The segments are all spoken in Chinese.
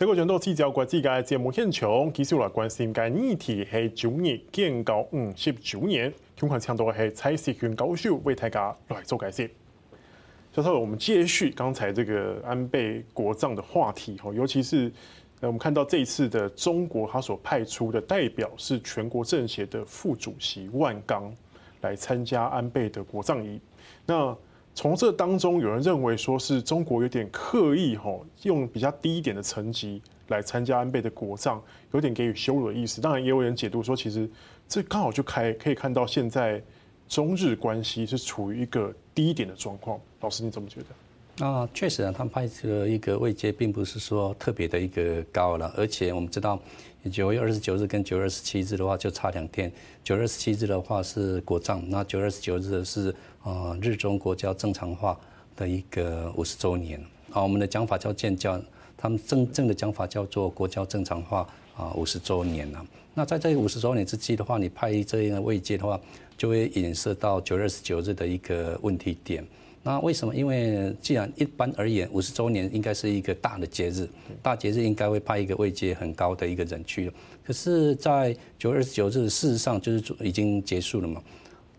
这个全都聚焦国际嘅节目现场，继续来关心嘅议题系九二建交五十周年，今款强度系蔡锡君教授为大家来做解释。教授，我们接续刚才这个安倍国葬的话题，尤其是我们看到这一次的中国，他所派出的代表是全国政协的副主席万钢来参加安倍的国葬仪，那。从这当中，有人认为说是中国有点刻意吼，用比较低一点的层级来参加安倍的国葬，有点给予羞辱的意思。当然，也有人解读说，其实这刚好就开可以看到现在中日关系是处于一个低点的状况。老师，你怎么觉得？啊，确实啊，他们派这个一个位阶，并不是说特别的一个高了，而且我们知道。九月二十九日跟九月二十七日的话就差两天，九月二十七日的话是国葬，那九月二十九日是呃日中国交正常化的一个五十周年啊，我们的讲法叫建交，他们真正的讲法叫做国交正常化啊五十周年了。那在这五十周年之际的话，你派这样的位阶的话，就会引射到九月二十九日的一个问题点。那为什么？因为既然一般而言，五十周年应该是一个大的节日，大节日应该会派一个位阶很高的一个人去。可是，在九月二十九日，事实上就是已经结束了嘛。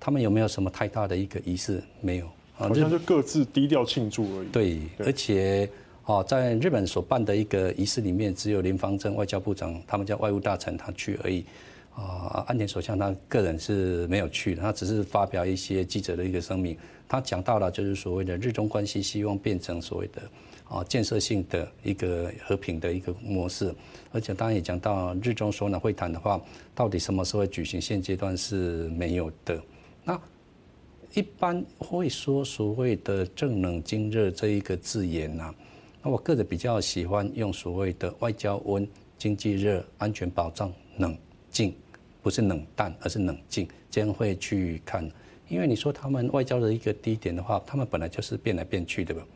他们有没有什么太大的一个仪式？没有，好像就各自低调庆祝而已。对，而且哦，在日本所办的一个仪式里面，只有林芳正外交部长，他们叫外务大臣，他去而已。啊，安田首相他个人是没有去，他只是发表一些记者的一个声明。他讲到了，就是所谓的日中关系，希望变成所谓的啊建设性的一个和平的一个模式，而且当然也讲到日中首脑会谈的话，到底什么时候举行，现阶段是没有的。那一般会说所谓的政冷经热这一个字眼呐，那我个人比较喜欢用所谓的外交温、经济热、安全保障冷静，不是冷淡，而是冷静，这样会去看。因为你说他们外交的一个低点的话，他们本来就是变来变去的吧？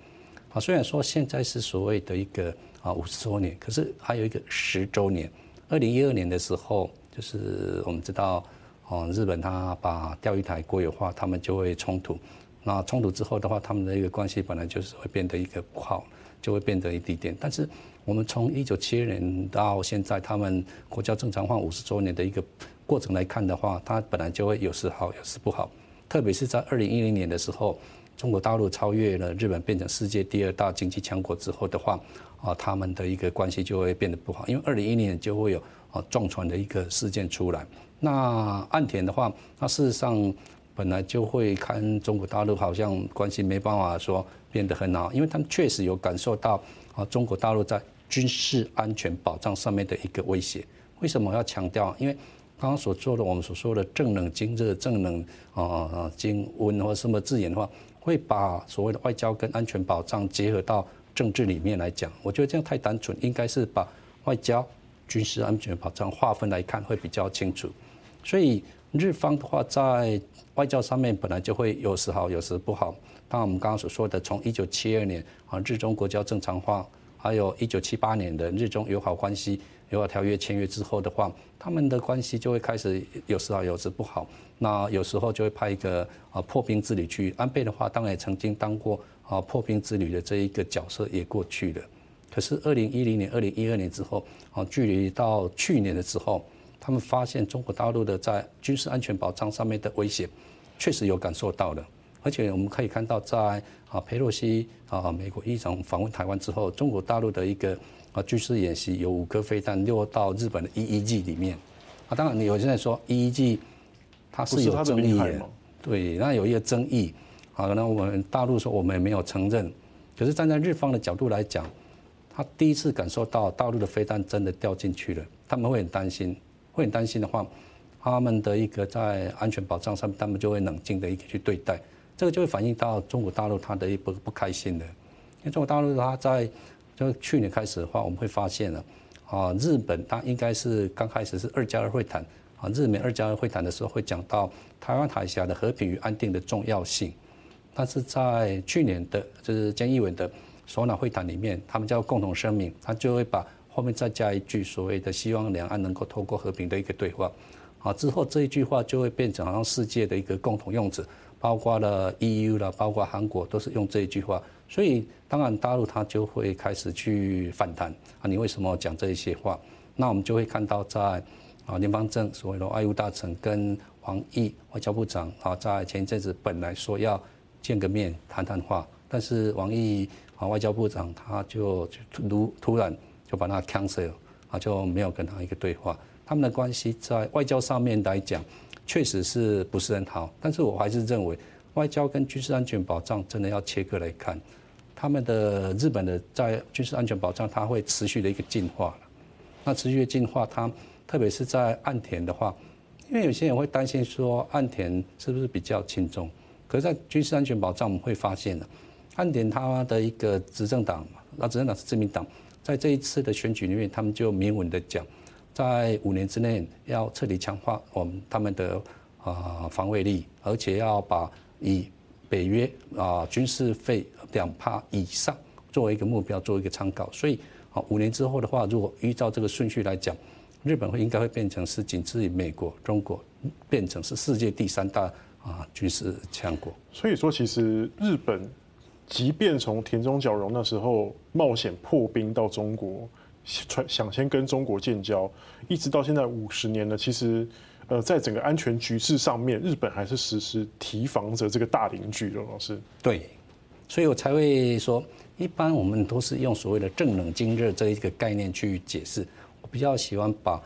啊，虽然说现在是所谓的一个啊五十周年，可是还有一个十周年。二零一二年的时候，就是我们知道，哦，日本他把钓鱼台国有化，他们就会冲突。那冲突之后的话，他们的一个关系本来就是会变得一个不好，就会变得一低点。但是我们从一九七二年到现在，他们国家正常化五十周年的一个过程来看的话，它本来就会有时好，有时不好。特别是在二零一零年的时候，中国大陆超越了日本，变成世界第二大经济强国之后的话，啊，他们的一个关系就会变得不好，因为二零一零年就会有啊撞船的一个事件出来。那岸田的话，那事实上本来就会看中国大陆好像关系没办法说变得很好，因为他们确实有感受到啊中国大陆在军事安全保障上面的一个威胁。为什么要强调？因为刚刚所做的，我们所说的正冷经热、正冷啊啊经温或什么字眼的话，会把所谓的外交跟安全保障结合到政治里面来讲。我觉得这样太单纯，应该是把外交、军事安全保障划分来看会比较清楚。所以日方的话，在外交上面本来就会有时好，有时不好。当然我们刚刚所说的，从一九七二年啊日中国交正常化，还有一九七八年的日中友好关系。友好条约签约之后的话，他们的关系就会开始有时好，有时不好。那有时候就会派一个啊破冰之旅去。安倍的话，当然也曾经当过啊破冰之旅的这一个角色，也过去了。可是二零一零年、二零一二年之后，啊，距离到去年的时候，他们发现中国大陆的在军事安全保障上面的威胁，确实有感受到了。而且我们可以看到，在啊佩洛西啊美国议长访问台湾之后，中国大陆的一个。啊，军事演习有五颗飞弹落到日本的 EEG 里面，啊，当然你有现在说 EEG 它是有争议的，对，那有一个争议，啊，那我们大陆说我们也没有承认，可是站在日方的角度来讲，他第一次感受到大陆的飞弹真的掉进去了，他们会很担心，会很担心的话，他们的一个在安全保障上面，他们就会冷静的一个去对待，这个就会反映到中国大陆他的一不不开心的，因为中国大陆他在。就去年开始的话，我们会发现了，啊，日本它应该是刚开始是二加二会谈，啊，日美二加二会谈的时候会讲到台湾海峡的和平与安定的重要性，但是在去年的就是菅义伟的首脑会谈里面，他们叫共同声明，他就会把后面再加一句所谓的希望两岸能够透过和平的一个对话，啊，之后这一句话就会变成好像世界的一个共同用词，包括了 EU 了，包括韩国都是用这一句话，所以当然大陆它就会开始去反弹啊，你为什么讲这一些话？那我们就会看到在啊联邦政所谓的外务大臣跟王毅外交部长啊，在前一阵子本来说要见个面谈谈话，但是王毅啊外交部长他就突突然就把他 cancel 啊，就没有跟他一个对话。他们的关系在外交上面来讲，确实是不是很好。但是我还是认为，外交跟军事安全保障真的要切割来看。他们的日本的在军事安全保障，它会持续的一个进化。那持续的进化，它特别是在岸田的话，因为有些人会担心说，岸田是不是比较轻重？可是，在军事安全保障，我们会发现呢，岸田他的一个执政党，那执政党是自民党，在这一次的选举里面，他们就明文的讲。在五年之内要彻底强化我们他们的啊防卫力，而且要把以北约啊军事费两趴以上作为一个目标，作为一个参考。所以啊五年之后的话，如果依照这个顺序来讲，日本会应该会变成是仅次于美国、中国，变成是世界第三大啊军事强国。所以说，其实日本即便从田中角荣那时候冒险破冰到中国。想先跟中国建交，一直到现在五十年了。其实，呃，在整个安全局势上面，日本还是时时提防着这个大邻居的老师。对，所以我才会说，一般我们都是用所谓的正冷经热这一个概念去解释。我比较喜欢把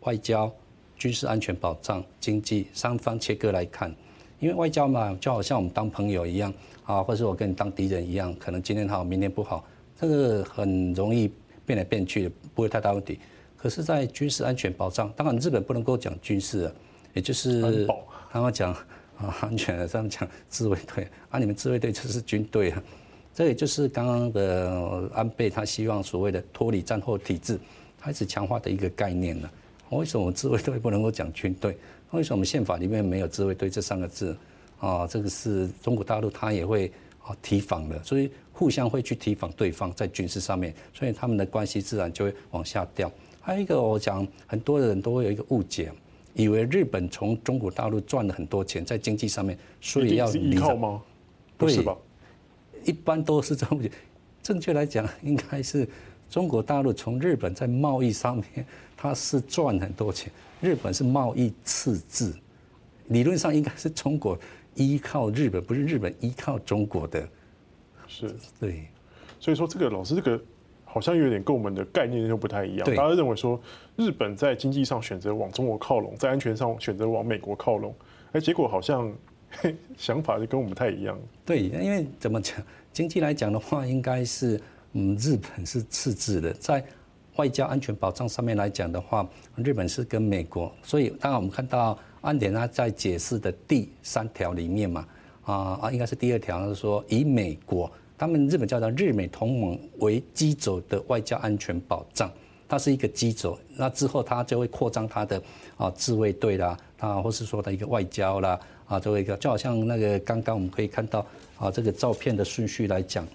外交、军事安全保障、经济三方切割来看，因为外交嘛，就好像我们当朋友一样啊，或者我跟你当敌人一样，可能今天好，明天不好，这个很容易。变来变去的不会太大问题，可是，在军事安全保障，当然日本不能够讲军事啊，也就是刚刚讲啊安全的，这样讲自卫队啊，你们自卫队就是军队啊，这也就是刚刚的安倍他希望所谓的脱离战后体制，开始强化的一个概念了。为什么我们自卫队不能够讲军队？为什么我们宪法里面没有自卫队这三个字啊？这个是中国大陆他也会啊提防的，所以。互相会去提防对方在军事上面，所以他们的关系自然就会往下掉。还有一个，我讲很多的人都会有一个误解，以为日本从中国大陆赚了很多钱在经济上面，所以要依靠吗？不是吧？一般都是这么讲。正确来讲，应该是中国大陆从日本在贸易上面，它是赚很多钱。日本是贸易赤字，理论上应该是中国依靠日本，不是日本依靠中国的。是对，所以说这个老师这个好像有点跟我们的概念又不太一样。大家认为说日本在经济上选择往中国靠拢，在安全上选择往美国靠拢，哎，结果好像想法就跟我们不太一样。对，因为怎么讲，经济来讲的话，应该是嗯，日本是赤字的，在外交安全保障上面来讲的话，日本是跟美国。所以当然我们看到安田他在解释的第三条里面嘛。啊啊，应该是第二条，是说以美国，他们日本叫做日美同盟为基轴的外交安全保障，它是一个基轴。那之后，它就会扩张它的啊自卫队啦，啊，或是说的一个外交啦，啊，作为一个就好像那个刚刚我们可以看到啊这个照片的顺序来讲，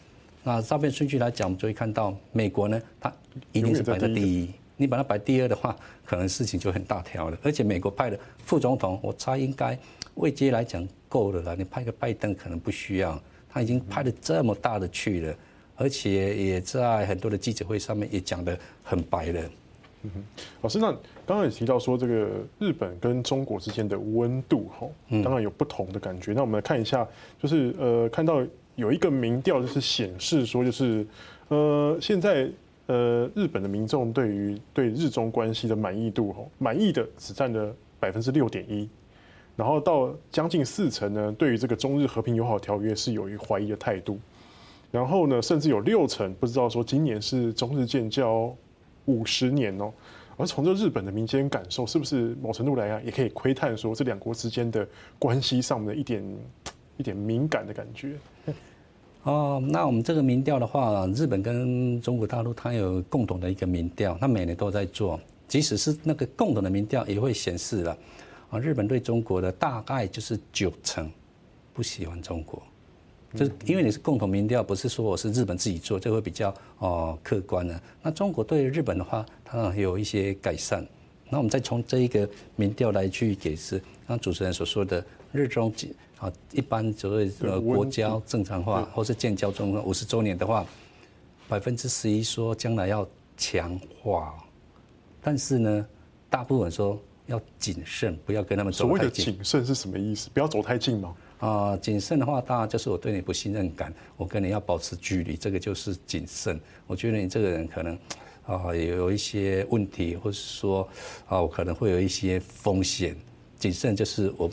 那照片顺序来讲，我们就会看到美国呢，它一定是排在第一。你把它摆第二的话，可能事情就很大条了。而且美国派的副总统，我猜应该位阶来讲够了啦。你派个拜登可能不需要，他已经派了这么大的去了，而且也在很多的记者会上面也讲得很白了。嗯哼，老师，那刚刚也提到说这个日本跟中国之间的温度哈，当然有不同的感觉。那我们来看一下，就是呃，看到有一个民调就是显示说，就是呃现在。呃，日本的民众对于对日中关系的满意度，满意的只占了百分之六点一，然后到将近四成呢，对于这个中日和平友好条约是有一怀疑的态度，然后呢，甚至有六成不知道说今年是中日建交五十年哦，而从这日本的民间感受，是不是某程度来讲也可以窥探说这两国之间的关系上的一点一点敏感的感觉？哦，那我们这个民调的话，日本跟中国大陆它有共同的一个民调，它每年都在做。即使是那个共同的民调，也会显示了啊，日本对中国的大概就是九成不喜欢中国。就是因为你是共同民调，不是说我是日本自己做，这会比较哦客观的。那中国对日本的话，它有一些改善。那我们再从这一个民调来去解释，刚主持人所说的日中啊，一般所谓呃国交正常化或是建交中五十周年的话，百分之十一说将来要强化，但是呢，大部分说要谨慎，不要跟他们走太近。所谓的谨慎是什么意思？不要走太近吗？啊，谨慎的话，当然就是我对你不信任感，我跟你要保持距离，这个就是谨慎。我觉得你这个人可能啊有一些问题，或是说啊我可能会有一些风险。谨慎就是我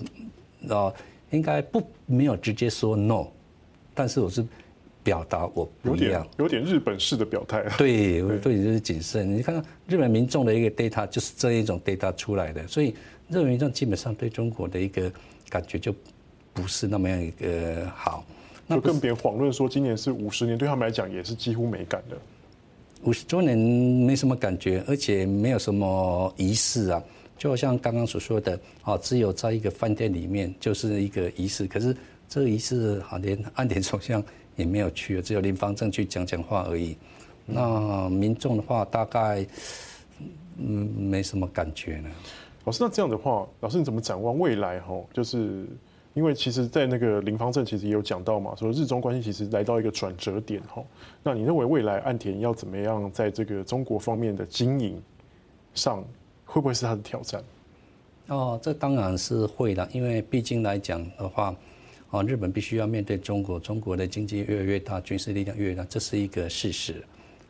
啊应该不没有直接说 no，但是我是表达我不一样，有点，有点日本式的表态。对，我对你就是谨慎。你看看日本民众的一个 data 就是这一种 data 出来的，所以日本民众基本上对中国的一个感觉就。不是那么样一个好，就更别遑论说今年是五十年，对他们来讲也是几乎没感的。五十周年没什么感觉，而且没有什么仪式啊，就好像刚刚所说的啊，只有在一个饭店里面就是一个仪式。可是这个仪式好连岸田首相也没有去，只有林芳正去讲讲话而已。那民众的话大概嗯没什么感觉呢。老师，那这样的话，老师你怎么展望未来？哈，就是。因为其实，在那个林方正其实也有讲到嘛，说日中关系其实来到一个转折点哈。那你认为未来岸田要怎么样在这个中国方面的经营上，会不会是他的挑战？哦，这当然是会的，因为毕竟来讲的话，啊，日本必须要面对中国，中国的经济越来越大，军事力量越来越大，这是一个事实。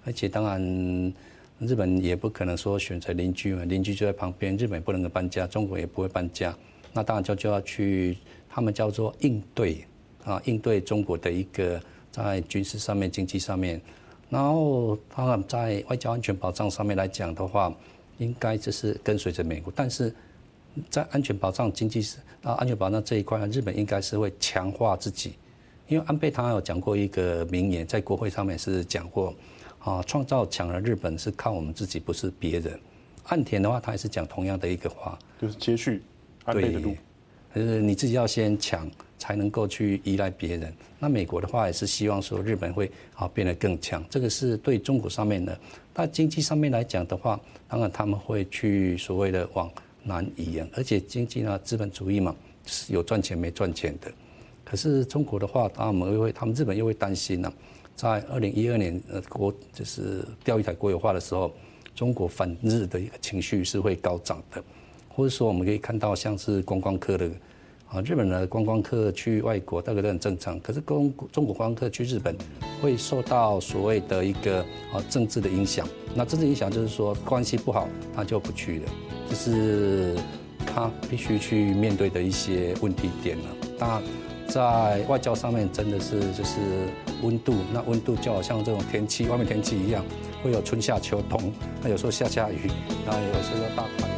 而且当然，日本也不可能说选择邻居嘛，邻居就在旁边，日本也不能够搬家，中国也不会搬家，那当然就就要去。他们叫做应对啊，应对中国的一个在军事上面、经济上面，然后他们在外交安全保障上面来讲的话，应该就是跟随着美国。但是在安全保障、经济是啊安全保障这一块，日本应该是会强化自己。因为安倍他有讲过一个名言，在国会上面是讲过啊，创造强的日本是靠我们自己，不是别人。岸田的话，他也是讲同样的一个话，就是接续安倍的路。就是你自己要先强，才能够去依赖别人。那美国的话也是希望说日本会啊变得更强，这个是对中国上面的。那经济上面来讲的话，当然他们会去所谓的往南移啊，而且经济呢资本主义嘛，是有赚钱没赚钱的。可是中国的话，他们又会，他们日本又会担心呢，在二零一二年呃国就是钓鱼台国有化的时候，中国反日的一个情绪是会高涨的。或者说，我们可以看到像是观光客的啊，日本的观光客去外国，大概都很正常。可是中中国观光客去日本，会受到所谓的一个啊政治的影响。那政治影响就是说关系不好，他就不去了，这是他必须去面对的一些问题点了。那，在外交上面，真的是就是温度，那温度就好像这种天气，外面天气一样，会有春夏秋冬。那有时候下下雨，然后有时候大。